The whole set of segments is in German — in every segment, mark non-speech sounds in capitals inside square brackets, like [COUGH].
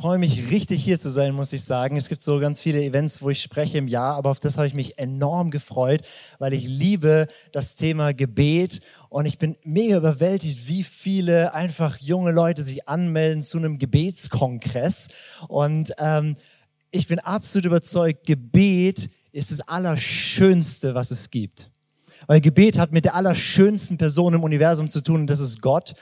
Freue mich richtig hier zu sein, muss ich sagen. Es gibt so ganz viele Events, wo ich spreche im Jahr, aber auf das habe ich mich enorm gefreut, weil ich liebe das Thema Gebet und ich bin mega überwältigt, wie viele einfach junge Leute sich anmelden zu einem Gebetskongress. Und ähm, ich bin absolut überzeugt, Gebet ist das Allerschönste, was es gibt. Weil Gebet hat mit der allerschönsten Person im Universum zu tun und das ist Gott.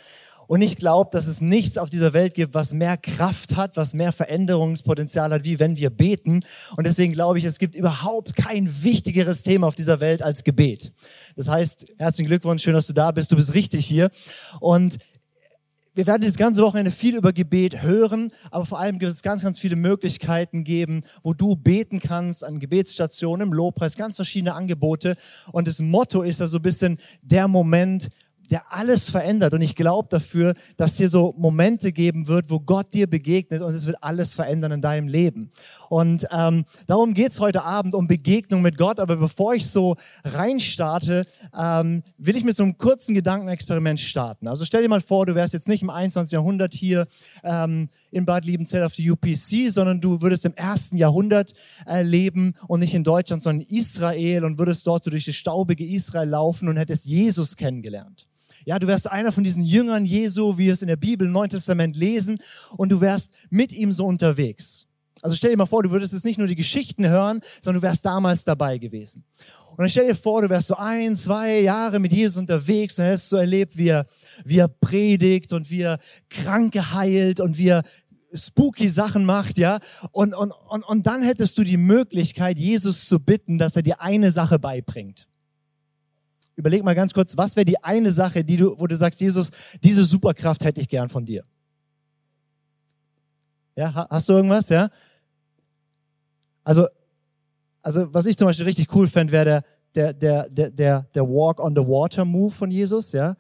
Und ich glaube, dass es nichts auf dieser Welt gibt, was mehr Kraft hat, was mehr Veränderungspotenzial hat, wie wenn wir beten. Und deswegen glaube ich, es gibt überhaupt kein wichtigeres Thema auf dieser Welt als Gebet. Das heißt, herzlichen Glückwunsch, schön, dass du da bist. Du bist richtig hier. Und wir werden das ganze Wochenende viel über Gebet hören, aber vor allem gibt es ganz, ganz viele Möglichkeiten geben, wo du beten kannst an Gebetsstationen, im Lobpreis, ganz verschiedene Angebote. Und das Motto ist ja so ein bisschen der Moment, der alles verändert. Und ich glaube dafür, dass hier so Momente geben wird, wo Gott dir begegnet und es wird alles verändern in deinem Leben. Und ähm, darum geht's heute Abend, um Begegnung mit Gott. Aber bevor ich so reinstarte, ähm, will ich mit so einem kurzen Gedankenexperiment starten. Also stell dir mal vor, du wärst jetzt nicht im 21. Jahrhundert hier ähm, in Bad Liebenzell auf der UPC, sondern du würdest im ersten Jahrhundert äh, leben und nicht in Deutschland, sondern in Israel und würdest dort so durch das staubige Israel laufen und hättest Jesus kennengelernt. Ja, du wärst einer von diesen Jüngern Jesu, wie wir es in der Bibel im Neuen Testament lesen, und du wärst mit ihm so unterwegs. Also stell dir mal vor, du würdest jetzt nicht nur die Geschichten hören, sondern du wärst damals dabei gewesen. Und dann stell dir vor, du wärst so ein, zwei Jahre mit Jesus unterwegs und hättest so erlebt, wie er, wie er predigt und wie er Kranke heilt und wie er spooky Sachen macht, ja. Und, und, und, und dann hättest du die Möglichkeit, Jesus zu bitten, dass er dir eine Sache beibringt. Überleg mal ganz kurz, was wäre die eine Sache, die du, wo du sagst, Jesus, diese Superkraft hätte ich gern von dir. Ja, hast du irgendwas, ja? Also, also was ich zum Beispiel richtig cool fände, wäre der, der, der, der, der Walk on the Water Move von Jesus, ja.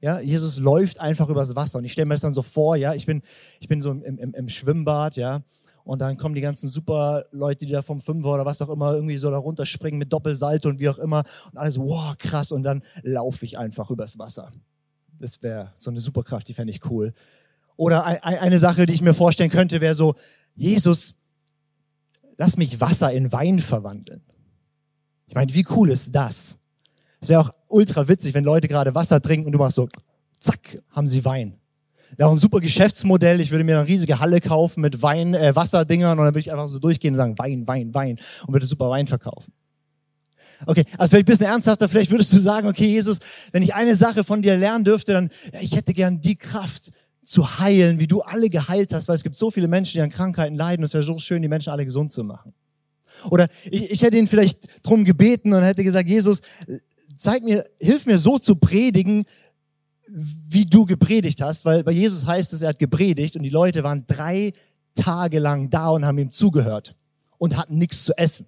Ja, Jesus läuft einfach übers Wasser und ich stelle mir das dann so vor, ja, ich bin, ich bin so im, im, im Schwimmbad, ja, und dann kommen die ganzen super Leute, die da vom Fünfer oder was auch immer irgendwie so da runterspringen mit Doppelsalto und wie auch immer. Und alles, wow, krass. Und dann laufe ich einfach übers Wasser. Das wäre so eine Superkraft, die fände ich cool. Oder eine Sache, die ich mir vorstellen könnte, wäre so, Jesus, lass mich Wasser in Wein verwandeln. Ich meine, wie cool ist das? Es wäre auch ultra witzig, wenn Leute gerade Wasser trinken und du machst so, zack, haben sie Wein. Wäre auch ein super Geschäftsmodell. Ich würde mir eine riesige Halle kaufen mit Wein, äh, Wasserdingern und dann würde ich einfach so durchgehen und sagen, Wein, Wein, Wein und würde super Wein verkaufen. Okay, also vielleicht ein bisschen ernsthafter, vielleicht würdest du sagen, okay, Jesus, wenn ich eine Sache von dir lernen dürfte, dann, ja, ich hätte gern die Kraft zu heilen, wie du alle geheilt hast, weil es gibt so viele Menschen, die an Krankheiten leiden und es wäre so schön, die Menschen alle gesund zu machen. Oder ich, ich hätte ihn vielleicht drum gebeten und hätte gesagt, Jesus, zeig mir, hilf mir so zu predigen, wie du gepredigt hast, weil bei Jesus heißt es, er hat gepredigt und die Leute waren drei Tage lang da und haben ihm zugehört und hatten nichts zu essen.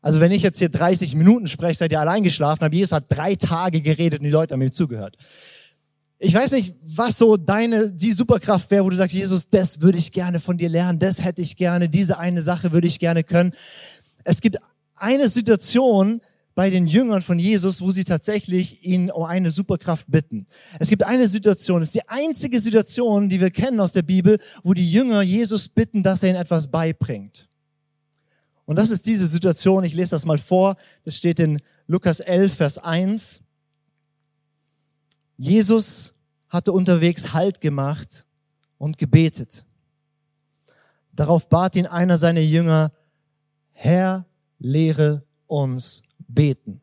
Also wenn ich jetzt hier 30 Minuten spreche, seid ihr allein geschlafen, aber Jesus hat drei Tage geredet und die Leute haben ihm zugehört. Ich weiß nicht, was so deine, die Superkraft wäre, wo du sagst, Jesus, das würde ich gerne von dir lernen, das hätte ich gerne, diese eine Sache würde ich gerne können. Es gibt eine Situation, bei den Jüngern von Jesus, wo sie tatsächlich ihn um eine Superkraft bitten. Es gibt eine Situation, es ist die einzige Situation, die wir kennen aus der Bibel, wo die Jünger Jesus bitten, dass er ihnen etwas beibringt. Und das ist diese Situation, ich lese das mal vor, das steht in Lukas 11, Vers 1. Jesus hatte unterwegs Halt gemacht und gebetet. Darauf bat ihn einer seiner Jünger, Herr, lehre uns beten.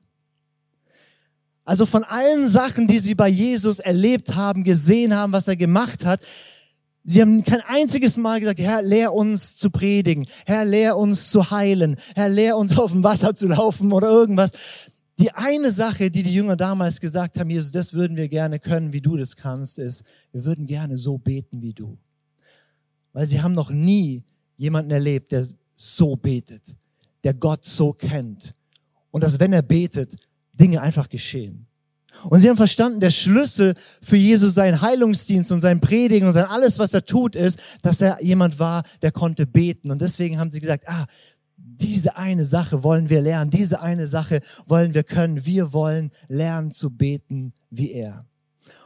Also von allen Sachen, die sie bei Jesus erlebt haben, gesehen haben, was er gemacht hat, sie haben kein einziges Mal gesagt, Herr, lehr uns zu predigen, Herr, lehr uns zu heilen, Herr, lehr uns auf dem Wasser zu laufen oder irgendwas. Die eine Sache, die die Jünger damals gesagt haben, Jesus, das würden wir gerne können, wie du das kannst, ist, wir würden gerne so beten wie du. weil sie haben noch nie jemanden erlebt, der so betet, der Gott so kennt. Und dass, wenn er betet, Dinge einfach geschehen. Und sie haben verstanden, der Schlüssel für Jesus, sein Heilungsdienst und sein Predigen und sein alles, was er tut, ist, dass er jemand war, der konnte beten. Und deswegen haben sie gesagt, ah, diese eine Sache wollen wir lernen, diese eine Sache wollen wir können. Wir wollen lernen zu beten wie er.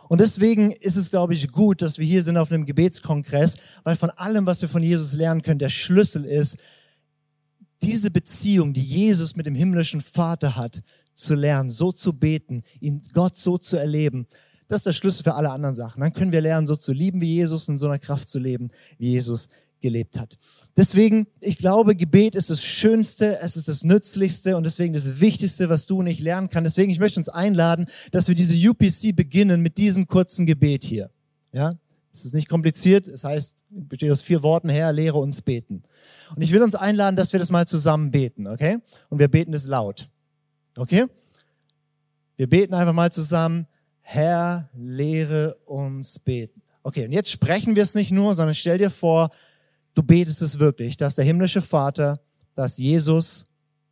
Und deswegen ist es, glaube ich, gut, dass wir hier sind auf einem Gebetskongress, weil von allem, was wir von Jesus lernen können, der Schlüssel ist, diese Beziehung, die Jesus mit dem himmlischen Vater hat, zu lernen, so zu beten, ihn Gott so zu erleben. Das ist der Schlüssel für alle anderen Sachen. Dann können wir lernen, so zu lieben wie Jesus und so einer Kraft zu leben, wie Jesus gelebt hat. Deswegen, ich glaube, Gebet ist das Schönste, es ist das Nützlichste und deswegen das Wichtigste, was du und ich lernen kann. Deswegen, ich möchte uns einladen, dass wir diese UPC beginnen mit diesem kurzen Gebet hier. Ja, es ist nicht kompliziert. Es heißt, besteht aus vier Worten: Herr, lehre uns beten. Und ich will uns einladen, dass wir das mal zusammen beten, okay? Und wir beten es laut. Okay? Wir beten einfach mal zusammen. Herr, lehre uns beten. Okay, und jetzt sprechen wir es nicht nur, sondern stell dir vor, du betest es wirklich, dass der himmlische Vater, dass Jesus,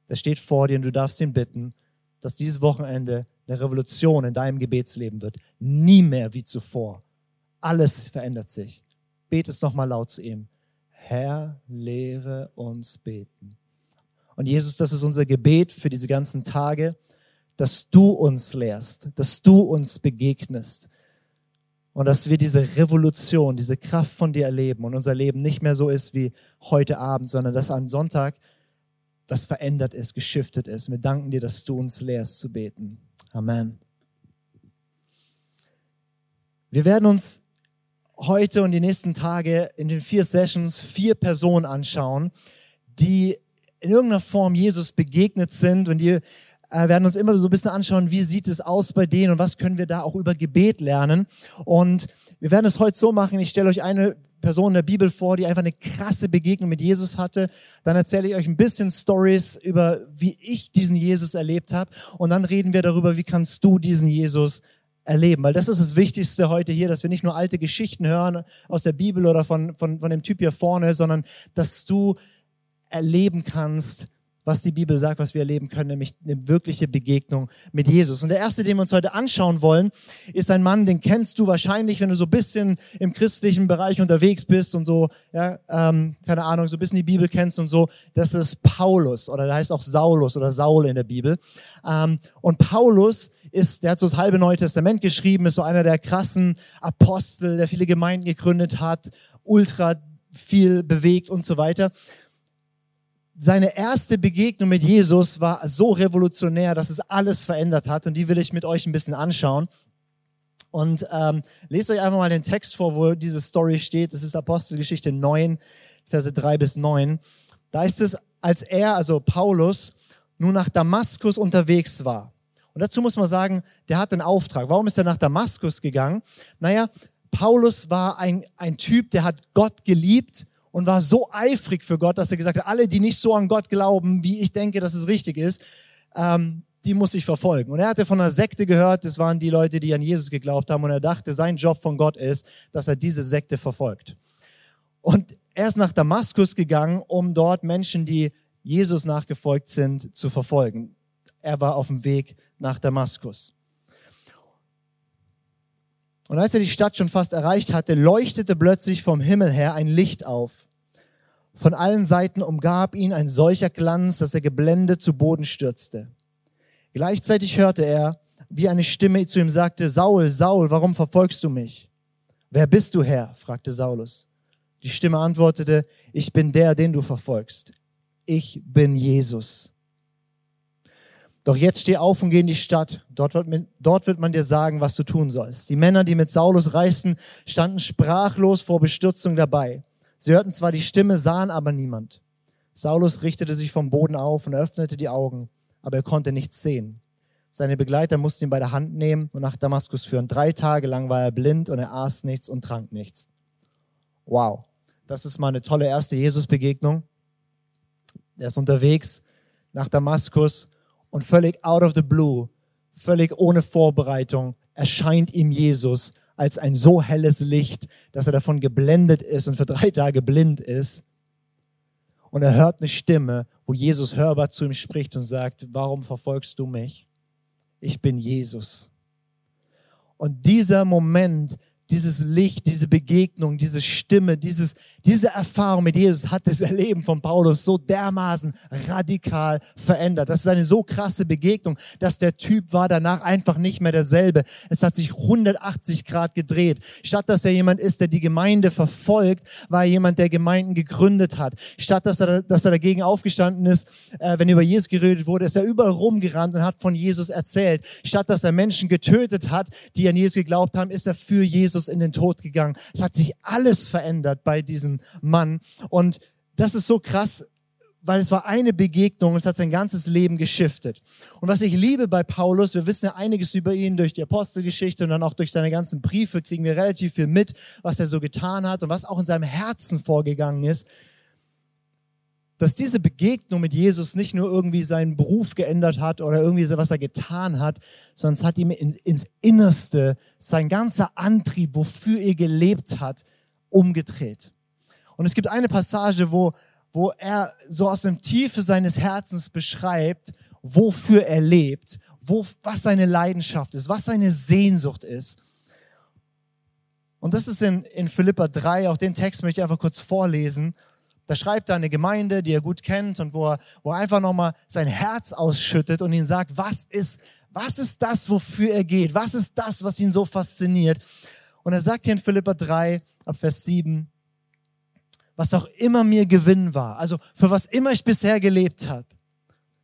der steht vor dir und du darfst ihn bitten, dass dieses Wochenende eine Revolution in deinem Gebetsleben wird. Nie mehr wie zuvor. Alles verändert sich. Bete es nochmal laut zu ihm. Herr, lehre uns beten. Und Jesus, das ist unser Gebet für diese ganzen Tage, dass du uns lehrst, dass du uns begegnest, und dass wir diese Revolution, diese Kraft von dir erleben und unser Leben nicht mehr so ist wie heute Abend, sondern dass am Sonntag was verändert ist, geschiftet ist. Wir danken dir, dass du uns lehrst zu beten. Amen. Wir werden uns heute und die nächsten Tage in den vier Sessions vier Personen anschauen, die in irgendeiner Form Jesus begegnet sind und die äh, werden uns immer so ein bisschen anschauen, wie sieht es aus bei denen und was können wir da auch über Gebet lernen. Und wir werden es heute so machen, ich stelle euch eine Person in der Bibel vor, die einfach eine krasse Begegnung mit Jesus hatte. Dann erzähle ich euch ein bisschen Stories über, wie ich diesen Jesus erlebt habe. Und dann reden wir darüber, wie kannst du diesen Jesus erleben. Weil das ist das Wichtigste heute hier, dass wir nicht nur alte Geschichten hören aus der Bibel oder von, von, von dem Typ hier vorne, sondern dass du erleben kannst, was die Bibel sagt, was wir erleben können, nämlich eine wirkliche Begegnung mit Jesus. Und der erste, den wir uns heute anschauen wollen, ist ein Mann, den kennst du wahrscheinlich, wenn du so ein bisschen im christlichen Bereich unterwegs bist und so, ja, ähm, keine Ahnung, so ein bisschen die Bibel kennst und so. Das ist Paulus oder der heißt auch Saulus oder Saul in der Bibel. Ähm, und Paulus ist, der hat so das halbe Neue Testament geschrieben, ist so einer der krassen Apostel, der viele Gemeinden gegründet hat, ultra viel bewegt und so weiter seine erste Begegnung mit Jesus war so revolutionär, dass es alles verändert hat. Und die will ich mit euch ein bisschen anschauen. Und ähm, lest euch einfach mal den Text vor, wo diese Story steht. Das ist Apostelgeschichte 9, Verse 3 bis 9. Da ist es, als er, also Paulus, nun nach Damaskus unterwegs war. Und dazu muss man sagen, der hat einen Auftrag. Warum ist er nach Damaskus gegangen? Naja, Paulus war ein, ein Typ, der hat Gott geliebt und war so eifrig für Gott, dass er gesagt hat, alle, die nicht so an Gott glauben, wie ich denke, dass es richtig ist, ähm, die muss ich verfolgen. Und er hatte von einer Sekte gehört, das waren die Leute, die an Jesus geglaubt haben. Und er dachte, sein Job von Gott ist, dass er diese Sekte verfolgt. Und er ist nach Damaskus gegangen, um dort Menschen, die Jesus nachgefolgt sind, zu verfolgen. Er war auf dem Weg nach Damaskus. Und als er die Stadt schon fast erreicht hatte, leuchtete plötzlich vom Himmel her ein Licht auf. Von allen Seiten umgab ihn ein solcher Glanz, dass er geblendet zu Boden stürzte. Gleichzeitig hörte er, wie eine Stimme zu ihm sagte, Saul, Saul, warum verfolgst du mich? Wer bist du, Herr? fragte Saulus. Die Stimme antwortete, ich bin der, den du verfolgst. Ich bin Jesus. Doch jetzt steh auf und geh in die Stadt. Dort wird, dort wird man dir sagen, was du tun sollst. Die Männer, die mit Saulus reisten, standen sprachlos vor Bestürzung dabei. Sie hörten zwar die Stimme, sahen aber niemand. Saulus richtete sich vom Boden auf und öffnete die Augen, aber er konnte nichts sehen. Seine Begleiter mussten ihn bei der Hand nehmen und nach Damaskus führen. Drei Tage lang war er blind und er aß nichts und trank nichts. Wow, das ist mal eine tolle erste Jesus-Begegnung. Er ist unterwegs nach Damaskus und völlig out of the blue, völlig ohne Vorbereitung, erscheint ihm Jesus als ein so helles Licht, dass er davon geblendet ist und für drei Tage blind ist. Und er hört eine Stimme, wo Jesus hörbar zu ihm spricht und sagt, warum verfolgst du mich? Ich bin Jesus. Und dieser Moment dieses Licht, diese Begegnung, diese Stimme, dieses, diese Erfahrung mit Jesus hat das Erleben von Paulus so dermaßen radikal verändert. Das ist eine so krasse Begegnung, dass der Typ war danach einfach nicht mehr derselbe. Es hat sich 180 Grad gedreht. Statt dass er jemand ist, der die Gemeinde verfolgt, war er jemand, der Gemeinden gegründet hat. Statt dass er, dass er dagegen aufgestanden ist, äh, wenn über Jesus geredet wurde, ist er überall rumgerannt und hat von Jesus erzählt. Statt dass er Menschen getötet hat, die an Jesus geglaubt haben, ist er für Jesus in den Tod gegangen. Es hat sich alles verändert bei diesem Mann. Und das ist so krass, weil es war eine Begegnung, es hat sein ganzes Leben geschiftet. Und was ich liebe bei Paulus, wir wissen ja einiges über ihn durch die Apostelgeschichte und dann auch durch seine ganzen Briefe kriegen wir relativ viel mit, was er so getan hat und was auch in seinem Herzen vorgegangen ist, dass diese Begegnung mit Jesus nicht nur irgendwie seinen Beruf geändert hat oder irgendwie so, was er getan hat, sondern es hat ihm ins Innerste sein ganzer Antrieb, wofür er gelebt hat, umgedreht. Und es gibt eine Passage, wo, wo er so aus dem Tiefe seines Herzens beschreibt, wofür er lebt, wo, was seine Leidenschaft ist, was seine Sehnsucht ist. Und das ist in, in Philippa 3, auch den Text möchte ich einfach kurz vorlesen. Da schreibt er eine Gemeinde, die er gut kennt und wo er, wo er einfach nochmal sein Herz ausschüttet und ihn sagt, was ist, was ist das, wofür er geht? Was ist das, was ihn so fasziniert? Und er sagt hier in Philippa 3, ab Vers 7, was auch immer mir Gewinn war, also für was immer ich bisher gelebt habe,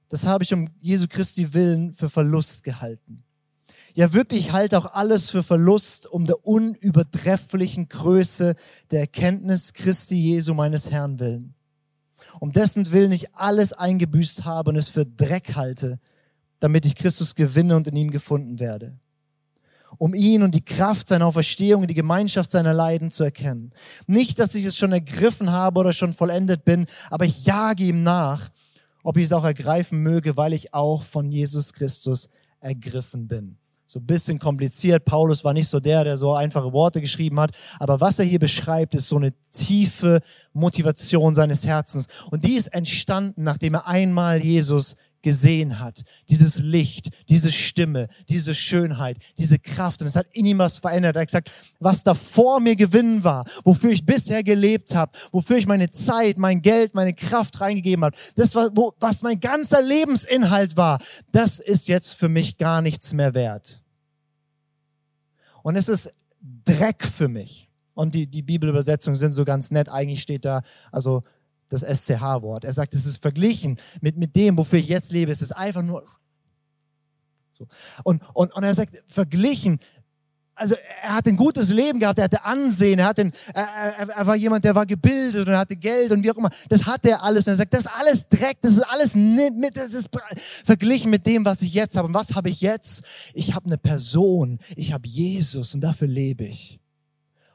das habe ich um Jesu Christi willen für Verlust gehalten. Ja, wirklich halte auch alles für Verlust um der unübertrefflichen Größe der Erkenntnis Christi Jesu meines Herrn willen. Um dessen Willen ich alles eingebüßt habe und es für Dreck halte, damit ich Christus gewinne und in ihm gefunden werde um ihn und die Kraft seiner Auferstehung, die Gemeinschaft seiner Leiden zu erkennen. Nicht, dass ich es schon ergriffen habe oder schon vollendet bin, aber ich jage ihm nach, ob ich es auch ergreifen möge, weil ich auch von Jesus Christus ergriffen bin. So ein bisschen kompliziert. Paulus war nicht so der, der so einfache Worte geschrieben hat. Aber was er hier beschreibt, ist so eine tiefe Motivation seines Herzens. Und die ist entstanden, nachdem er einmal Jesus gesehen hat. Dieses Licht, diese Stimme, diese Schönheit, diese Kraft. Und es hat in ihm was verändert. Er hat gesagt, was da vor mir Gewinn war, wofür ich bisher gelebt habe, wofür ich meine Zeit, mein Geld, meine Kraft reingegeben habe, das war, wo, was mein ganzer Lebensinhalt war, das ist jetzt für mich gar nichts mehr wert. Und es ist Dreck für mich. Und die, die Bibelübersetzungen sind so ganz nett. Eigentlich steht da, also das SCH-Wort. Er sagt, es ist verglichen mit, mit dem, wofür ich jetzt lebe. Es ist einfach nur. So. Und, und, und er sagt, verglichen. Also er hat ein gutes Leben gehabt, er hatte Ansehen, er, hatte er, er, er, war jemand, der war gebildet und hatte Geld und wie auch immer. Das hat er alles. Und er sagt, das ist alles Dreck, das ist alles mit, das ist verglichen mit dem, was ich jetzt habe. Und was habe ich jetzt? Ich habe eine Person, ich habe Jesus und dafür lebe ich.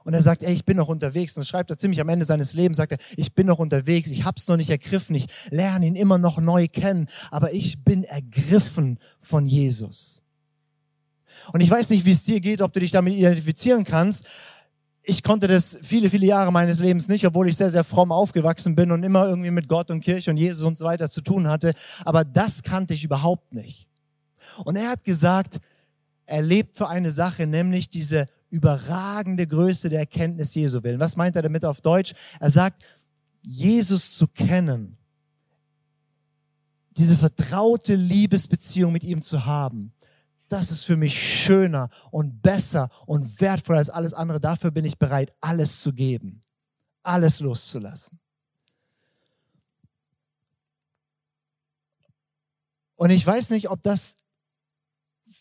Und er sagt, ey, ich bin noch unterwegs. Und schreibt er ziemlich am Ende seines Lebens, sagt er, ich bin noch unterwegs, ich hab's noch nicht ergriffen, ich lerne ihn immer noch neu kennen, aber ich bin ergriffen von Jesus. Und ich weiß nicht, wie es dir geht, ob du dich damit identifizieren kannst. Ich konnte das viele, viele Jahre meines Lebens nicht, obwohl ich sehr, sehr fromm aufgewachsen bin und immer irgendwie mit Gott und Kirche und Jesus und so weiter zu tun hatte. Aber das kannte ich überhaupt nicht. Und er hat gesagt, er lebt für eine Sache, nämlich diese überragende Größe der Erkenntnis Jesu willen. Was meint er damit auf Deutsch? Er sagt, Jesus zu kennen, diese vertraute Liebesbeziehung mit ihm zu haben, das ist für mich schöner und besser und wertvoller als alles andere. Dafür bin ich bereit, alles zu geben, alles loszulassen. Und ich weiß nicht, ob das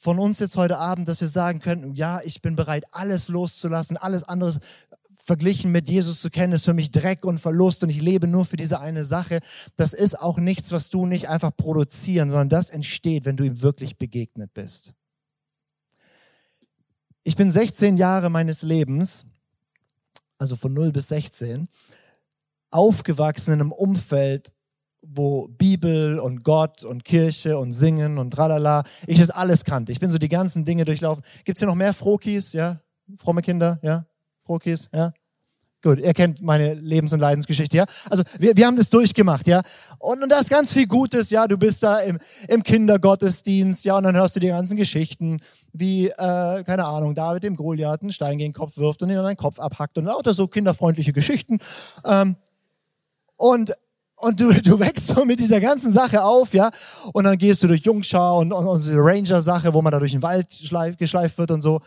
von uns jetzt heute Abend, dass wir sagen können, ja, ich bin bereit, alles loszulassen, alles andere verglichen mit Jesus zu kennen, ist für mich Dreck und Verlust und ich lebe nur für diese eine Sache. Das ist auch nichts, was du nicht einfach produzieren, sondern das entsteht, wenn du ihm wirklich begegnet bist. Ich bin 16 Jahre meines Lebens, also von 0 bis 16, aufgewachsen in einem Umfeld, wo Bibel und Gott und Kirche und Singen und tralala, ich das alles kannte. Ich bin so die ganzen Dinge durchlaufen. Gibt es hier noch mehr Frokis? Ja? Fromme Kinder, ja? Frohkies, ja? Gut, ihr kennt meine Lebens- und Leidensgeschichte, ja? Also wir, wir haben das durchgemacht, ja? Und, und da ist ganz viel Gutes, ja? Du bist da im, im Kindergottesdienst, ja? Und dann hörst du die ganzen Geschichten, wie, äh, keine Ahnung, David dem Goliath einen Stein gegen den Kopf wirft und ihn an den Kopf abhackt und lauter so kinderfreundliche Geschichten. Ähm, und und du, du wächst so mit dieser ganzen Sache auf, ja. Und dann gehst du durch Jungschau und, und, und diese Ranger-Sache, wo man da durch den Wald schleif, geschleift wird und so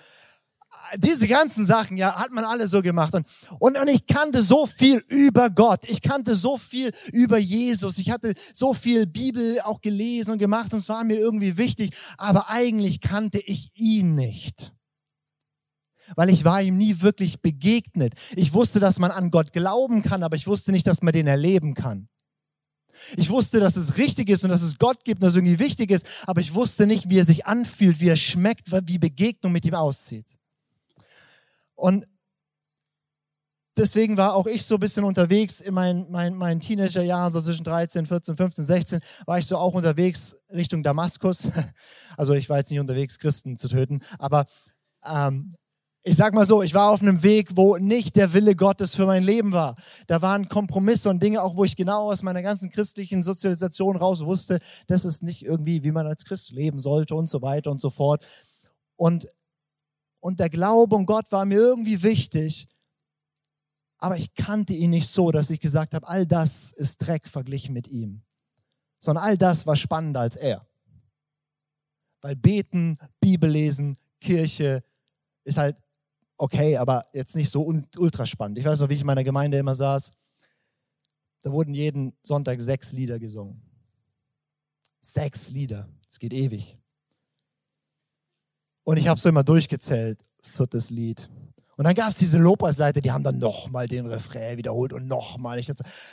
diese ganzen Sachen, ja, hat man alle so gemacht. Und, und, und ich kannte so viel über Gott. Ich kannte so viel über Jesus. Ich hatte so viel Bibel auch gelesen und gemacht und es war mir irgendwie wichtig. Aber eigentlich kannte ich ihn nicht. Weil ich war ihm nie wirklich begegnet. Ich wusste, dass man an Gott glauben kann, aber ich wusste nicht, dass man den erleben kann. Ich wusste, dass es richtig ist und dass es Gott gibt und dass es irgendwie wichtig ist, aber ich wusste nicht, wie er sich anfühlt, wie er schmeckt, wie Begegnung mit ihm aussieht. Und deswegen war auch ich so ein bisschen unterwegs in meinen, meinen, meinen Teenagerjahren, so zwischen 13, 14, 15, 16, war ich so auch unterwegs Richtung Damaskus. [LAUGHS] Also ich war jetzt nicht unterwegs, Christen zu töten, aber ähm, ich sag mal so, ich war auf einem Weg, wo nicht der Wille Gottes für mein Leben war. Da waren Kompromisse und Dinge, auch wo ich genau aus meiner ganzen christlichen Sozialisation raus wusste, das ist nicht irgendwie, wie man als Christ leben sollte und so weiter und so fort. Und und der Glaube um Gott war mir irgendwie wichtig, aber ich kannte ihn nicht so, dass ich gesagt habe, all das ist Dreck verglichen mit ihm, sondern all das war spannender als er. Weil beten, Bibel lesen, Kirche ist halt okay, aber jetzt nicht so ultra spannend. Ich weiß noch, wie ich in meiner Gemeinde immer saß. Da wurden jeden Sonntag sechs Lieder gesungen. Sechs Lieder. Es geht ewig. Und ich habe so immer durchgezählt. Viertes Lied. Und dann gab es diese Lobpreisleiter, die haben dann nochmal den Refrain wiederholt und nochmal.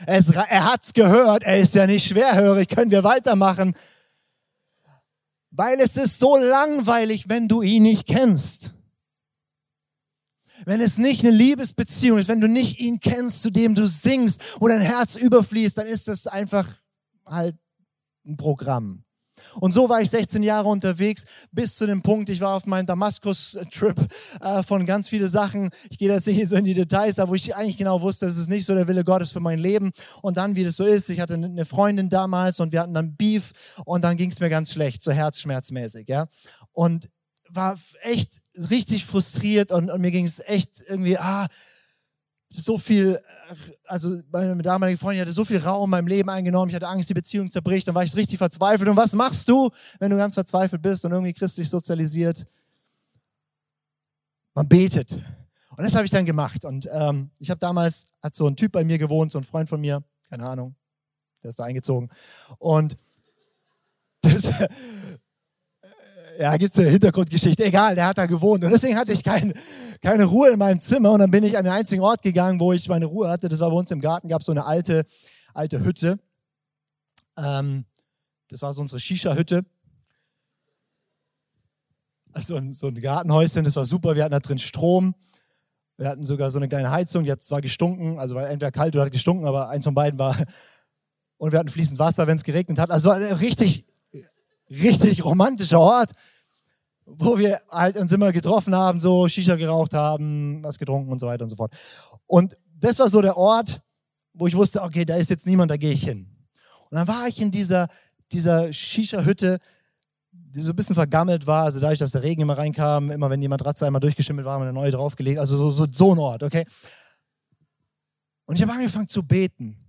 Er hat es gehört, er ist ja nicht schwerhörig, können wir weitermachen. Weil es ist so langweilig, wenn du ihn nicht kennst. Wenn es nicht eine Liebesbeziehung ist, wenn du nicht ihn kennst, zu dem du singst, wo dein Herz überfließt, dann ist das einfach halt ein Programm. Und so war ich 16 Jahre unterwegs, bis zu dem Punkt, ich war auf meinem Damaskus-Trip äh, von ganz viele Sachen. Ich gehe jetzt nicht so in die Details, aber wo ich eigentlich genau wusste, das ist nicht so der Wille Gottes für mein Leben. Und dann, wie das so ist, ich hatte eine Freundin damals und wir hatten dann Beef und dann ging es mir ganz schlecht, so herzschmerzmäßig, ja. Und war echt richtig frustriert und, und mir ging es echt irgendwie, ah, so viel, also meine damalige Freundin hatte so viel Raum in meinem Leben eingenommen, ich hatte Angst, die Beziehung zerbricht, dann war ich richtig verzweifelt. Und was machst du, wenn du ganz verzweifelt bist und irgendwie christlich sozialisiert? Man betet. Und das habe ich dann gemacht. Und ähm, ich habe damals, hat so ein Typ bei mir gewohnt, so ein Freund von mir, keine Ahnung, der ist da eingezogen. Und [LAUGHS] das, ja, gibt es eine Hintergrundgeschichte, egal, der hat da gewohnt. Und deswegen hatte ich kein, keine Ruhe in meinem Zimmer. Und dann bin ich an den einzigen Ort gegangen, wo ich meine Ruhe hatte. Das war bei uns im Garten, gab so eine alte, alte Hütte. Ähm, das war so unsere Shisha-Hütte. Also so ein Gartenhäuschen, das war super. Wir hatten da drin Strom. Wir hatten sogar so eine kleine Heizung, die hat zwar gestunken, also war entweder kalt oder hat gestunken, aber eins von beiden war. Und wir hatten fließend Wasser, wenn es geregnet hat. Also richtig, richtig romantischer Ort, wo wir halt uns immer getroffen haben, so Shisha geraucht haben, was getrunken und so weiter und so fort. Und das war so der Ort, wo ich wusste, okay, da ist jetzt niemand, da gehe ich hin. Und dann war ich in dieser, dieser Shisha-Hütte, die so ein bisschen vergammelt war, also dadurch, dass der Regen immer reinkam, immer wenn die Matratze einmal durchgeschimmelt war, haben wir eine neue draufgelegt, also so, so, so ein Ort, okay? Und ich habe angefangen zu beten.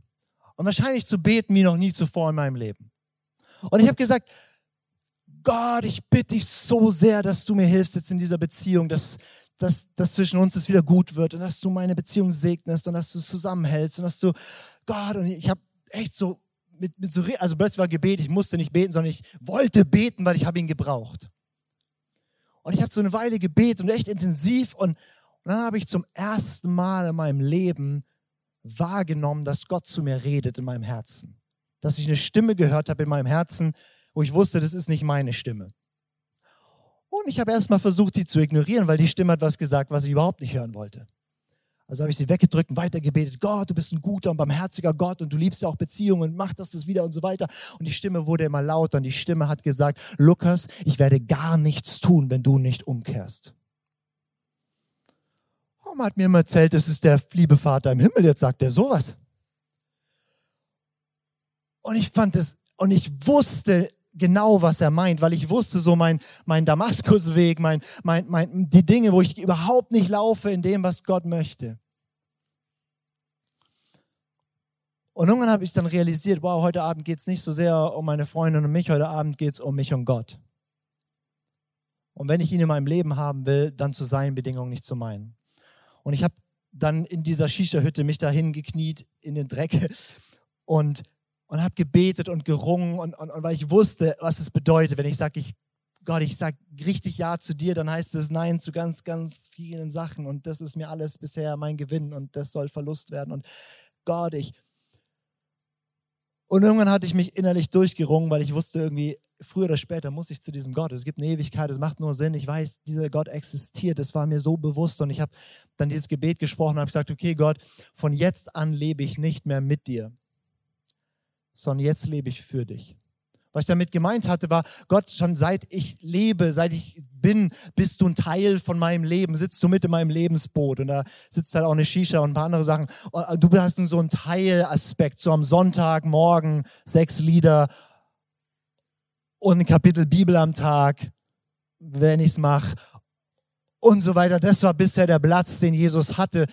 Und wahrscheinlich zu beten wie noch nie zuvor in meinem Leben. Und ich habe gesagt, Gott, ich bitte dich so sehr, dass du mir hilfst jetzt in dieser Beziehung, dass, dass, dass zwischen uns es wieder gut wird und dass du meine Beziehung segnest und dass du es zusammenhältst und dass du, Gott, und ich habe echt so, mit, mit so, also plötzlich war Gebet, ich musste nicht beten, sondern ich wollte beten, weil ich habe ihn gebraucht. Und ich habe so eine Weile gebetet und echt intensiv und, und dann habe ich zum ersten Mal in meinem Leben wahrgenommen, dass Gott zu mir redet in meinem Herzen. Dass ich eine Stimme gehört habe in meinem Herzen, wo ich wusste, das ist nicht meine Stimme. Und ich habe erstmal versucht, die zu ignorieren, weil die Stimme hat was gesagt, was ich überhaupt nicht hören wollte. Also habe ich sie weggedrückt und weitergebetet. Gott, du bist ein guter und barmherziger Gott und du liebst ja auch Beziehungen und mach das, das wieder und so weiter. Und die Stimme wurde immer lauter und die Stimme hat gesagt, Lukas, ich werde gar nichts tun, wenn du nicht umkehrst. Mama hat mir immer erzählt, das ist der liebe Vater im Himmel, jetzt sagt er sowas. Und ich fand es, und ich wusste genau, was er meint, weil ich wusste so mein, mein Damaskusweg, mein, mein, mein, die Dinge, wo ich überhaupt nicht laufe in dem, was Gott möchte. Und irgendwann habe ich dann realisiert, wow, heute Abend geht es nicht so sehr um meine Freundin und mich, heute Abend geht es um mich und Gott. Und wenn ich ihn in meinem Leben haben will, dann zu seinen Bedingungen, nicht zu meinen. Und ich habe dann in dieser Shisha-Hütte mich dahin gekniet in den Dreck und, und habe gebetet und gerungen und, und, und weil ich wusste, was es bedeutet, wenn ich sage, ich, Gott, ich sage richtig Ja zu dir, dann heißt es Nein zu ganz, ganz vielen Sachen und das ist mir alles bisher mein Gewinn und das soll Verlust werden. Und Gott, ich, und irgendwann hatte ich mich innerlich durchgerungen, weil ich wusste irgendwie, früher oder später muss ich zu diesem Gott. Es gibt eine Ewigkeit, es macht nur Sinn. Ich weiß, dieser Gott existiert. Das war mir so bewusst. Und ich habe dann dieses Gebet gesprochen und habe gesagt, okay Gott, von jetzt an lebe ich nicht mehr mit dir, sondern jetzt lebe ich für dich. Was ich damit gemeint hatte, war, Gott, schon seit ich lebe, seit ich bin, bist du ein Teil von meinem Leben, sitzt du mit in meinem Lebensboot. Und da sitzt halt auch eine Shisha und ein paar andere Sachen. Äh, du hast so einen Teilaspekt, so am Sonntag, morgen, sechs Lieder und ein Kapitel Bibel am Tag, wenn ich es mache und so weiter. Das war bisher der Platz, den Jesus hatte.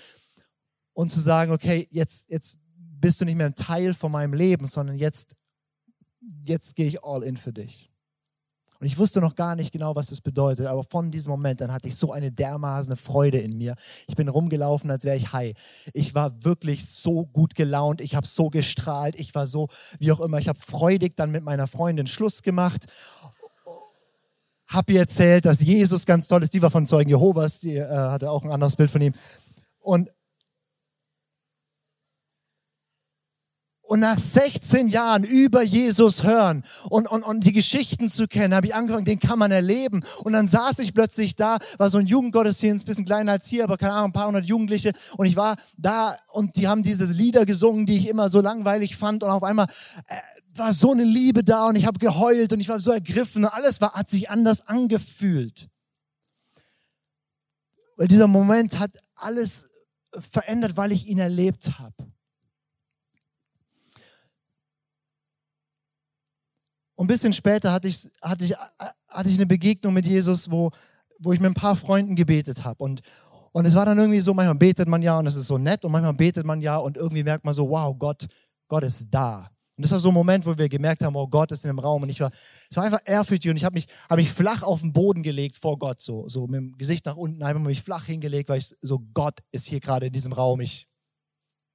Und zu sagen, okay, jetzt, jetzt bist du nicht mehr ein Teil von meinem Leben, sondern jetzt jetzt gehe ich all in für dich. Und ich wusste noch gar nicht genau, was das bedeutet, aber von diesem Moment dann hatte ich so eine dermaßene Freude in mir. Ich bin rumgelaufen, als wäre ich high. Ich war wirklich so gut gelaunt, ich habe so gestrahlt, ich war so, wie auch immer, ich habe freudig dann mit meiner Freundin Schluss gemacht. Habe ihr erzählt, dass Jesus ganz toll ist. Die war von Zeugen Jehovas, die äh, hatte auch ein anderes Bild von ihm. Und Und nach 16 Jahren über Jesus hören und, und, und die Geschichten zu kennen, habe ich angefangen, den kann man erleben. Und dann saß ich plötzlich da, war so ein Jugendgottesdienst, bisschen kleiner als hier, aber keine Ahnung, ein paar hundert Jugendliche. Und ich war da und die haben diese Lieder gesungen, die ich immer so langweilig fand. Und auf einmal äh, war so eine Liebe da und ich habe geheult und ich war so ergriffen und alles war, hat sich anders angefühlt. Weil dieser Moment hat alles verändert, weil ich ihn erlebt habe. Ein bisschen später hatte ich, hatte ich, hatte ich eine Begegnung mit Jesus, wo, wo ich mit ein paar Freunden gebetet habe. Und, und es war dann irgendwie so, manchmal betet man ja und es ist so nett und manchmal betet man ja und irgendwie merkt man so, wow, Gott, Gott ist da. Und das war so ein Moment, wo wir gemerkt haben, oh Gott ist in dem Raum. Und ich war, es war einfach ehrfürchtig und ich habe mich, hab mich flach auf den Boden gelegt vor Gott, so, so mit dem Gesicht nach unten, einfach mich flach hingelegt, weil ich so, Gott ist hier gerade in diesem Raum, ich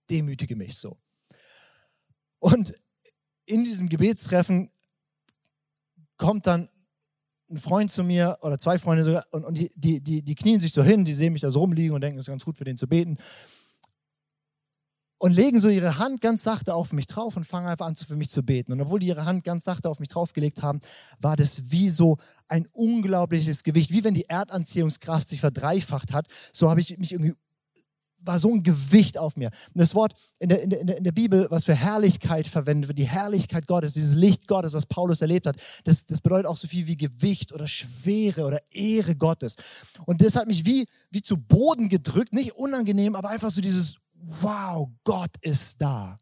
demütige mich so. Und in diesem Gebetstreffen kommt dann ein Freund zu mir oder zwei Freunde sogar und, und die, die, die, die knien sich so hin, die sehen mich da so rumliegen und denken, es ist ganz gut für den zu beten. Und legen so ihre Hand ganz sachte auf mich drauf und fangen einfach an, für mich zu beten. Und obwohl die ihre Hand ganz sachte auf mich draufgelegt haben, war das wie so ein unglaubliches Gewicht. Wie wenn die Erdanziehungskraft sich verdreifacht hat. So habe ich mich irgendwie war so ein Gewicht auf mir. Und das Wort in der, in, der, in der Bibel, was für Herrlichkeit verwendet wird, die Herrlichkeit Gottes, dieses Licht Gottes, das Paulus erlebt hat, das, das bedeutet auch so viel wie Gewicht oder Schwere oder Ehre Gottes. Und das hat mich wie, wie zu Boden gedrückt, nicht unangenehm, aber einfach so dieses, wow, Gott ist da.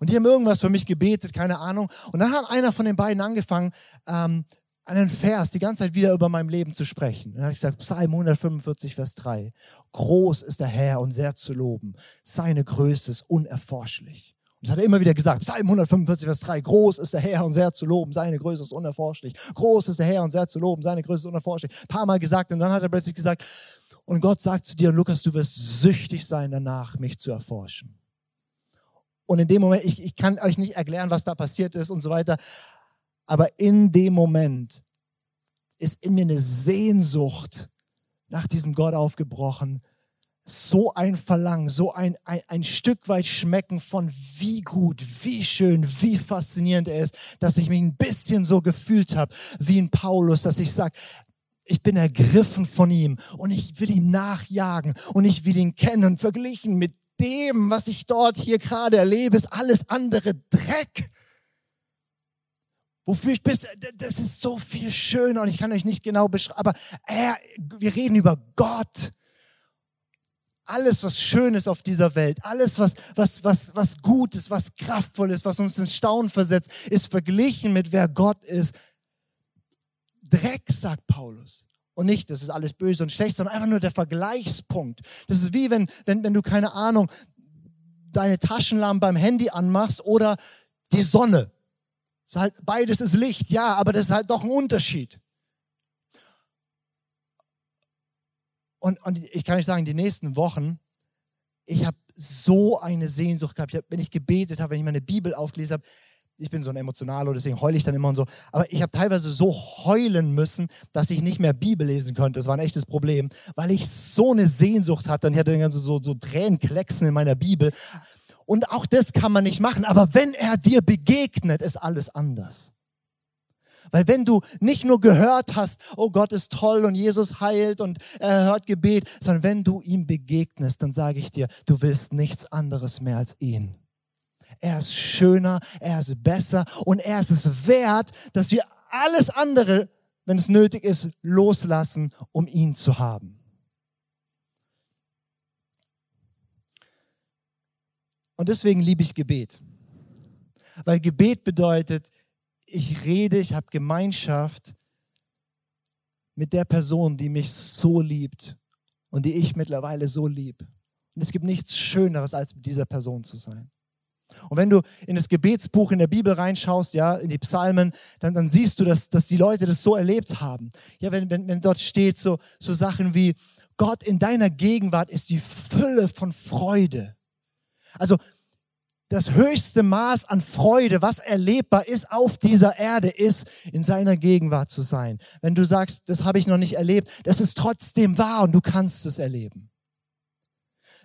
Und die haben irgendwas für mich gebetet, keine Ahnung. Und dann hat einer von den beiden angefangen, ähm, einen Vers die ganze Zeit wieder über mein Leben zu sprechen. dann habe ich gesagt, Psalm 145, Vers 3. Groß ist der Herr und sehr zu loben. Seine Größe ist unerforschlich. Und das hat er immer wieder gesagt. Psalm 145, Vers 3. Groß ist der Herr und sehr zu loben. Seine Größe ist unerforschlich. Groß ist der Herr und sehr zu loben. Seine Größe ist unerforschlich. Ein paar Mal gesagt. Und dann hat er plötzlich gesagt, und Gott sagt zu dir, Lukas, du wirst süchtig sein danach, mich zu erforschen. Und in dem Moment, ich, ich kann euch nicht erklären, was da passiert ist und so weiter. Aber in dem Moment ist in mir eine Sehnsucht nach diesem Gott aufgebrochen. So ein Verlangen, so ein, ein, ein Stück weit Schmecken von wie gut, wie schön, wie faszinierend er ist, dass ich mich ein bisschen so gefühlt habe wie ein Paulus, dass ich sage, ich bin ergriffen von ihm und ich will ihm nachjagen und ich will ihn kennen verglichen mit dem, was ich dort hier gerade erlebe, ist alles andere Dreck wofür ich bis, das ist so viel schöner und ich kann euch nicht genau beschreiben, aber er, wir reden über Gott. alles, was schön ist auf dieser Welt, alles, was, was, was, was gut ist, was kraftvoll ist, was uns in Staunen versetzt, ist verglichen mit wer Gott ist. Dreck, sagt Paulus. Und nicht, das ist alles böse und schlecht, sondern einfach nur der Vergleichspunkt. Das ist wie wenn, wenn, wenn du, keine Ahnung, deine Taschenlampe beim Handy anmachst oder die Sonne. Ist halt, beides ist Licht, ja, aber das ist halt doch ein Unterschied. Und, und ich kann euch sagen, die nächsten Wochen, ich habe so eine Sehnsucht gehabt. Ich hab, wenn ich gebetet habe, wenn ich meine Bibel aufgelesen habe, ich bin so ein Emotionaler, deswegen heule ich dann immer und so. Aber ich habe teilweise so heulen müssen, dass ich nicht mehr Bibel lesen konnte. Das war ein echtes Problem, weil ich so eine Sehnsucht hatte. Und ich hatte dann so, so Tränenklecksen in meiner Bibel. Und auch das kann man nicht machen. Aber wenn er dir begegnet, ist alles anders. Weil wenn du nicht nur gehört hast, oh Gott ist toll und Jesus heilt und er hört Gebet, sondern wenn du ihm begegnest, dann sage ich dir, du willst nichts anderes mehr als ihn. Er ist schöner, er ist besser und er ist es wert, dass wir alles andere, wenn es nötig ist, loslassen, um ihn zu haben. Und deswegen liebe ich Gebet. Weil Gebet bedeutet, ich rede, ich habe Gemeinschaft mit der Person, die mich so liebt und die ich mittlerweile so lieb. Und es gibt nichts Schöneres, als mit dieser Person zu sein. Und wenn du in das Gebetsbuch in der Bibel reinschaust, ja, in die Psalmen, dann, dann siehst du, dass, dass die Leute das so erlebt haben. Ja, wenn, wenn, wenn dort steht so, so Sachen wie, Gott, in deiner Gegenwart ist die Fülle von Freude. Also das höchste Maß an Freude, was erlebbar ist auf dieser Erde, ist, in seiner Gegenwart zu sein. Wenn du sagst, das habe ich noch nicht erlebt, das ist trotzdem wahr und du kannst es erleben.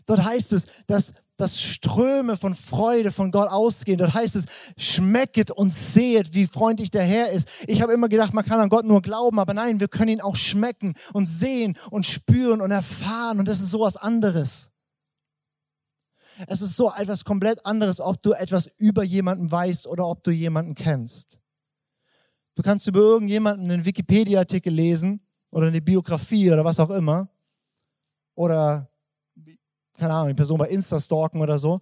Dort heißt es, dass, dass Ströme von Freude von Gott ausgehen. Dort heißt es, schmecket und sehet, wie freundlich der Herr ist. Ich habe immer gedacht, man kann an Gott nur glauben, aber nein, wir können ihn auch schmecken und sehen und spüren und erfahren und das ist sowas anderes. Es ist so etwas komplett anderes, ob du etwas über jemanden weißt oder ob du jemanden kennst. Du kannst über irgendjemanden einen Wikipedia-Artikel lesen oder eine Biografie oder was auch immer. Oder keine Ahnung, die Person bei Insta stalken oder so,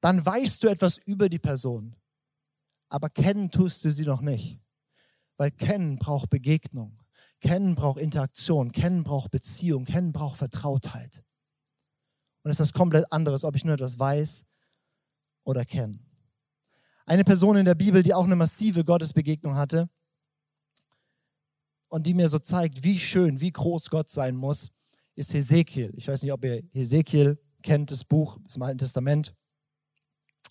dann weißt du etwas über die Person. Aber kennen tust du sie noch nicht. Weil kennen braucht Begegnung. Kennen braucht Interaktion. Kennen braucht Beziehung. Kennen braucht Vertrautheit. Und ist was komplett anderes, ob ich nur etwas weiß oder kenne. Eine Person in der Bibel, die auch eine massive Gottesbegegnung hatte und die mir so zeigt, wie schön, wie groß Gott sein muss, ist Hesekiel. Ich weiß nicht, ob ihr Hesekiel kennt, das Buch im Alten Testament.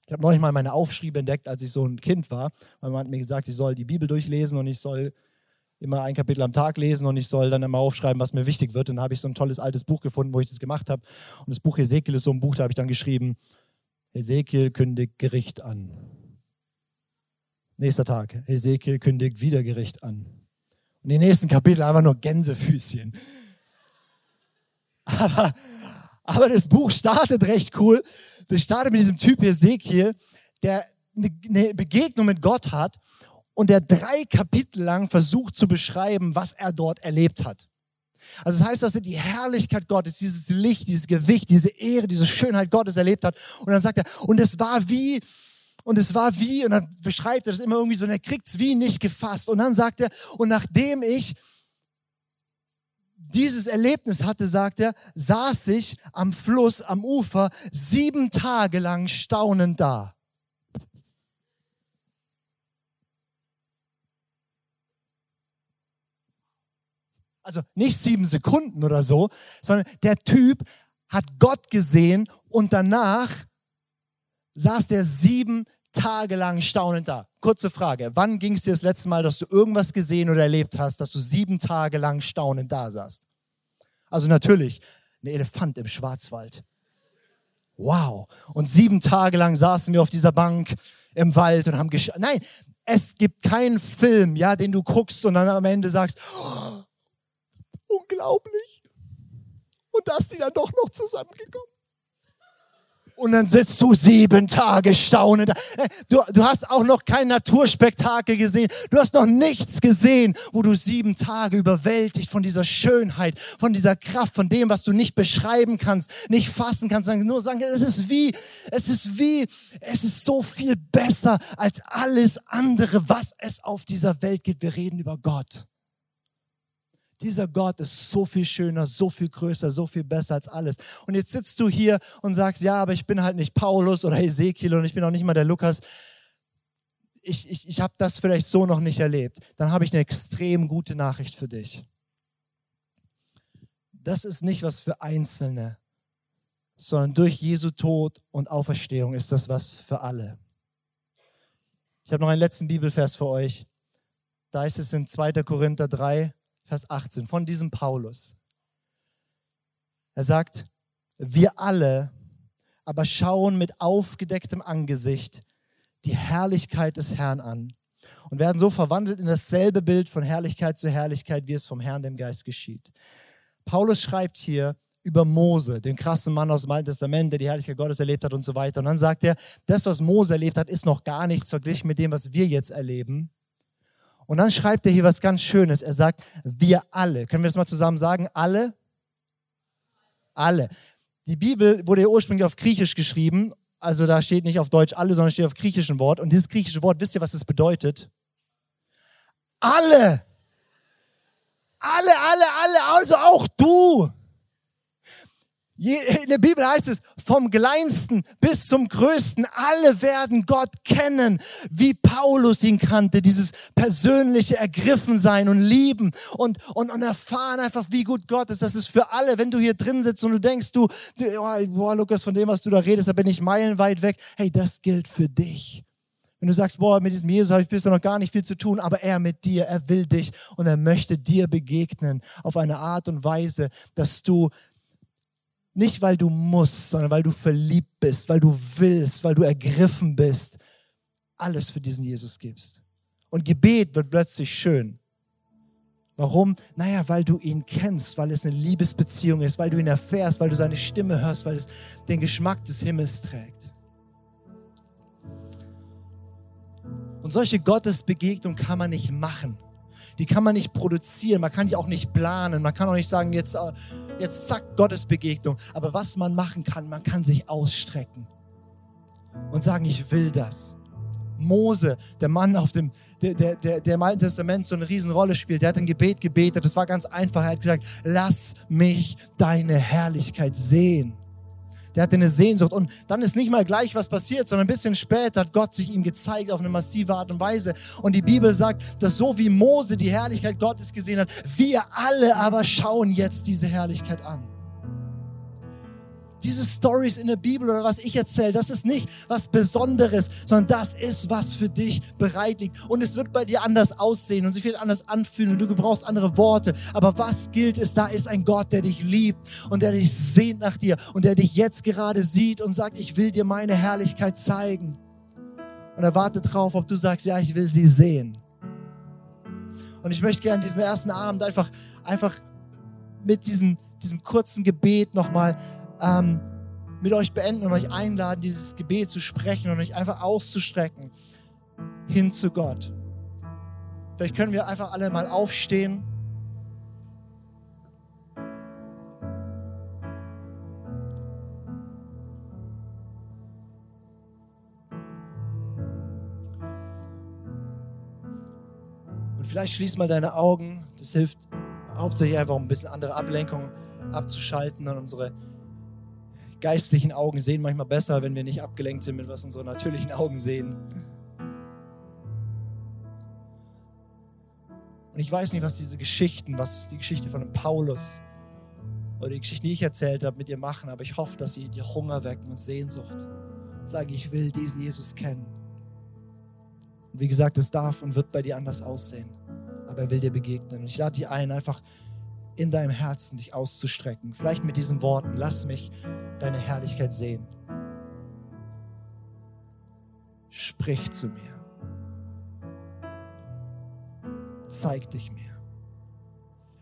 Ich habe neulich mal meine Aufschriebe entdeckt, als ich so ein Kind war, weil man hat mir gesagt, ich soll die Bibel durchlesen und ich soll immer ein Kapitel am Tag lesen und ich soll dann immer aufschreiben, was mir wichtig wird. Und dann habe ich so ein tolles altes Buch gefunden, wo ich das gemacht habe. Und das Buch Hesekiel ist so ein Buch, da habe ich dann geschrieben, Hesekiel kündigt Gericht an. Nächster Tag, Hesekiel kündigt wieder Gericht an. Und die nächsten Kapitel einfach nur Gänsefüßchen. [LAUGHS] Aber, aber das Buch startet recht cool. Das startet mit diesem Typ Ezekiel, der eine Begegnung mit Gott hat und der drei Kapitel lang versucht zu beschreiben, was er dort erlebt hat. Also das heißt, dass er die Herrlichkeit Gottes, dieses Licht, dieses Gewicht, diese Ehre, diese Schönheit Gottes erlebt hat. Und dann sagt er, und es war wie, und es war wie, und dann beschreibt er das immer irgendwie so, und er kriegt es wie nicht gefasst. Und dann sagt er, und nachdem ich dieses Erlebnis hatte, sagt er, saß ich am Fluss, am Ufer, sieben Tage lang staunend da. Also nicht sieben Sekunden oder so, sondern der Typ hat Gott gesehen und danach saß der sieben Tage lang staunend da. Kurze Frage, wann ging es dir das letzte Mal, dass du irgendwas gesehen oder erlebt hast, dass du sieben Tage lang staunend da saßt? Also natürlich, ein Elefant im Schwarzwald. Wow. Und sieben Tage lang saßen wir auf dieser Bank im Wald und haben geschaut. Nein, es gibt keinen Film, ja, den du guckst und dann am Ende sagst, oh, unglaublich. Und da ist die dann doch noch zusammengekommen. und dann sitzt du sieben Tage staunend. Du, du hast auch noch kein Naturspektakel gesehen. Du hast noch nichts gesehen, wo du sieben Tage überwältigt von dieser Schönheit, von dieser Kraft, von dem, was du nicht beschreiben kannst, nicht fassen kannst, nur sagen, es ist wie, es ist wie, es ist so viel besser als alles andere, was es auf dieser Welt gibt. Wir reden über Gott. Dieser Gott ist so viel schöner, so viel größer, so viel besser als alles. Und jetzt sitzt du hier und sagst, ja, aber ich bin halt nicht Paulus oder Ezekiel und ich bin auch nicht mal der Lukas. Ich, ich, ich habe das vielleicht so noch nicht erlebt. Dann habe ich eine extrem gute Nachricht für dich. Das ist nicht was für Einzelne, sondern durch Jesu Tod und Auferstehung ist das was für alle. Ich habe noch einen letzten Bibelvers für euch. Da ist es in 2. Korinther 3, Vers 18 von diesem Paulus. Er sagt, wir alle aber schauen mit aufgedecktem Angesicht die Herrlichkeit des Herrn an und werden so verwandelt in dasselbe Bild von Herrlichkeit zu Herrlichkeit, wie es vom Herrn dem Geist geschieht. Paulus schreibt hier über Mose, den krassen Mann aus dem Alten Testament, der die Herrlichkeit Gottes erlebt hat und so weiter. Und dann sagt er, das, was Mose erlebt hat, ist noch gar nichts verglichen mit dem, was wir jetzt erleben. Und dann schreibt er hier was ganz Schönes. Er sagt, wir alle. Können wir das mal zusammen sagen? Alle? Alle. Die Bibel wurde ja ursprünglich auf Griechisch geschrieben. Also da steht nicht auf Deutsch alle, sondern steht auf griechischen Wort. Und dieses griechische Wort, wisst ihr, was es bedeutet? Alle. Alle, alle, alle, also auch du. In der Bibel heißt es, vom Kleinsten bis zum Größten, alle werden Gott kennen, wie Paulus ihn kannte, dieses persönliche Ergriffensein und Lieben und, und, und erfahren einfach, wie gut Gott ist. Das ist für alle, wenn du hier drin sitzt und du denkst, du, du oh, boah, Lukas, von dem, was du da redest, da bin ich meilenweit weg. Hey, das gilt für dich. Wenn du sagst, boah, mit diesem Jesus habe ich bisher noch gar nicht viel zu tun, aber er mit dir, er will dich und er möchte dir begegnen auf eine Art und Weise, dass du nicht, weil du musst, sondern weil du verliebt bist, weil du willst, weil du ergriffen bist, alles für diesen Jesus gibst. Und Gebet wird plötzlich schön. Warum? Naja, weil du ihn kennst, weil es eine Liebesbeziehung ist, weil du ihn erfährst, weil du seine Stimme hörst, weil es den Geschmack des Himmels trägt. Und solche Gottesbegegnungen kann man nicht machen. Die kann man nicht produzieren, man kann die auch nicht planen, man kann auch nicht sagen, jetzt äh, jetzt zack, Gottesbegegnung. Aber was man machen kann, man kann sich ausstrecken und sagen, ich will das. Mose, der Mann auf dem, der, der, der, der im Alten Testament so eine Riesenrolle spielt, der hat ein Gebet gebetet, das war ganz einfach. Er hat gesagt, lass mich deine Herrlichkeit sehen der hatte eine Sehnsucht. Und dann ist nicht mal gleich was passiert, sondern ein bisschen später hat Gott sich ihm gezeigt auf eine massive Art und Weise. Und die Bibel sagt, dass so wie Mose die Herrlichkeit Gottes gesehen hat, wir alle aber schauen jetzt diese Herrlichkeit an diese Stories in der Bibel oder was ich erzähle, das ist nicht was Besonderes, sondern das ist, was für dich bereit liegt. Und es wird bei dir anders aussehen und sich wird anders anfühlen und du gebrauchst andere Worte. Aber was gilt ist, da ist ein Gott, der dich liebt und der dich sehnt nach dir und der dich jetzt gerade sieht und sagt, ich will dir meine Herrlichkeit zeigen. Und er wartet drauf, ob du sagst, ja, ich will sie sehen. Und ich möchte gerne diesen ersten Abend einfach, einfach mit diesem, diesem kurzen Gebet nochmal ähm, mit euch beenden und euch einladen, dieses Gebet zu sprechen und euch einfach auszustrecken hin zu Gott. Vielleicht können wir einfach alle mal aufstehen. Und vielleicht schließ mal deine Augen. Das hilft hauptsächlich einfach, um ein bisschen andere Ablenkung abzuschalten und unsere geistlichen Augen sehen manchmal besser, wenn wir nicht abgelenkt sind mit was unsere natürlichen Augen sehen. Und ich weiß nicht, was diese Geschichten, was die Geschichte von Paulus oder die Geschichten, die ich erzählt habe, mit dir machen, aber ich hoffe, dass sie dir Hunger wecken und Sehnsucht. Und sage, ich will diesen Jesus kennen. Und wie gesagt, es darf und wird bei dir anders aussehen, aber er will dir begegnen. Und ich lade dich ein, einfach in deinem Herzen dich auszustrecken. Vielleicht mit diesen Worten, lass mich deine Herrlichkeit sehen. Sprich zu mir. Zeig dich mir.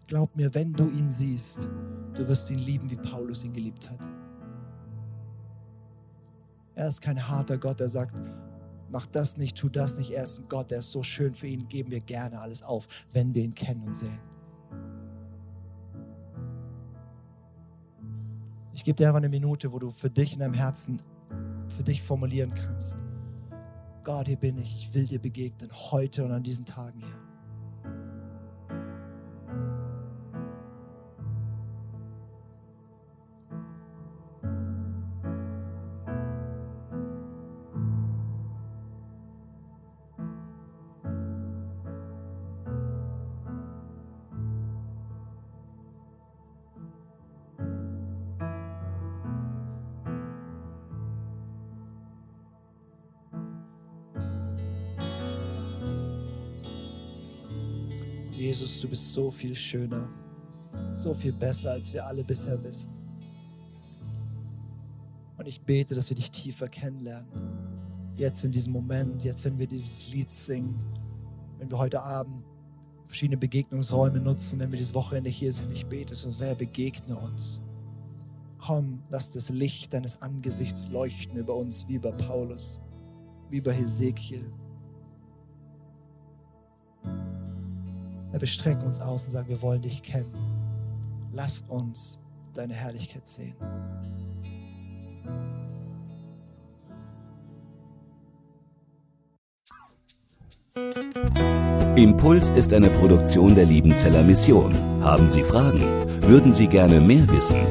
Glaub mir, wenn du ihn siehst, du wirst ihn lieben, wie Paulus ihn geliebt hat. Er ist kein harter Gott, der sagt, mach das nicht, tu das nicht. Er ist ein Gott, der ist so schön für ihn, geben wir gerne alles auf, wenn wir ihn kennen und sehen. Ich gebe dir einfach eine Minute, wo du für dich in deinem Herzen, für dich formulieren kannst. Gott, hier bin ich, ich will dir begegnen, heute und an diesen Tagen hier. Bist so viel schöner, so viel besser, als wir alle bisher wissen. Und ich bete, dass wir dich tiefer kennenlernen. Jetzt in diesem Moment, jetzt, wenn wir dieses Lied singen, wenn wir heute Abend verschiedene Begegnungsräume nutzen, wenn wir dieses Wochenende hier sind. Ich bete so sehr, begegne uns. Komm, lass das Licht deines Angesichts leuchten über uns, wie über Paulus, wie über Hesekiel. Wir strecken uns aus und sagen, wir wollen dich kennen. Lass uns deine Herrlichkeit sehen. Impuls ist eine Produktion der Liebenzeller Mission. Haben Sie Fragen? Würden Sie gerne mehr wissen?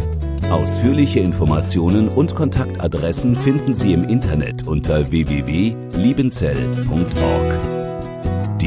Ausführliche Informationen und Kontaktadressen finden Sie im Internet unter www.liebenzell.org.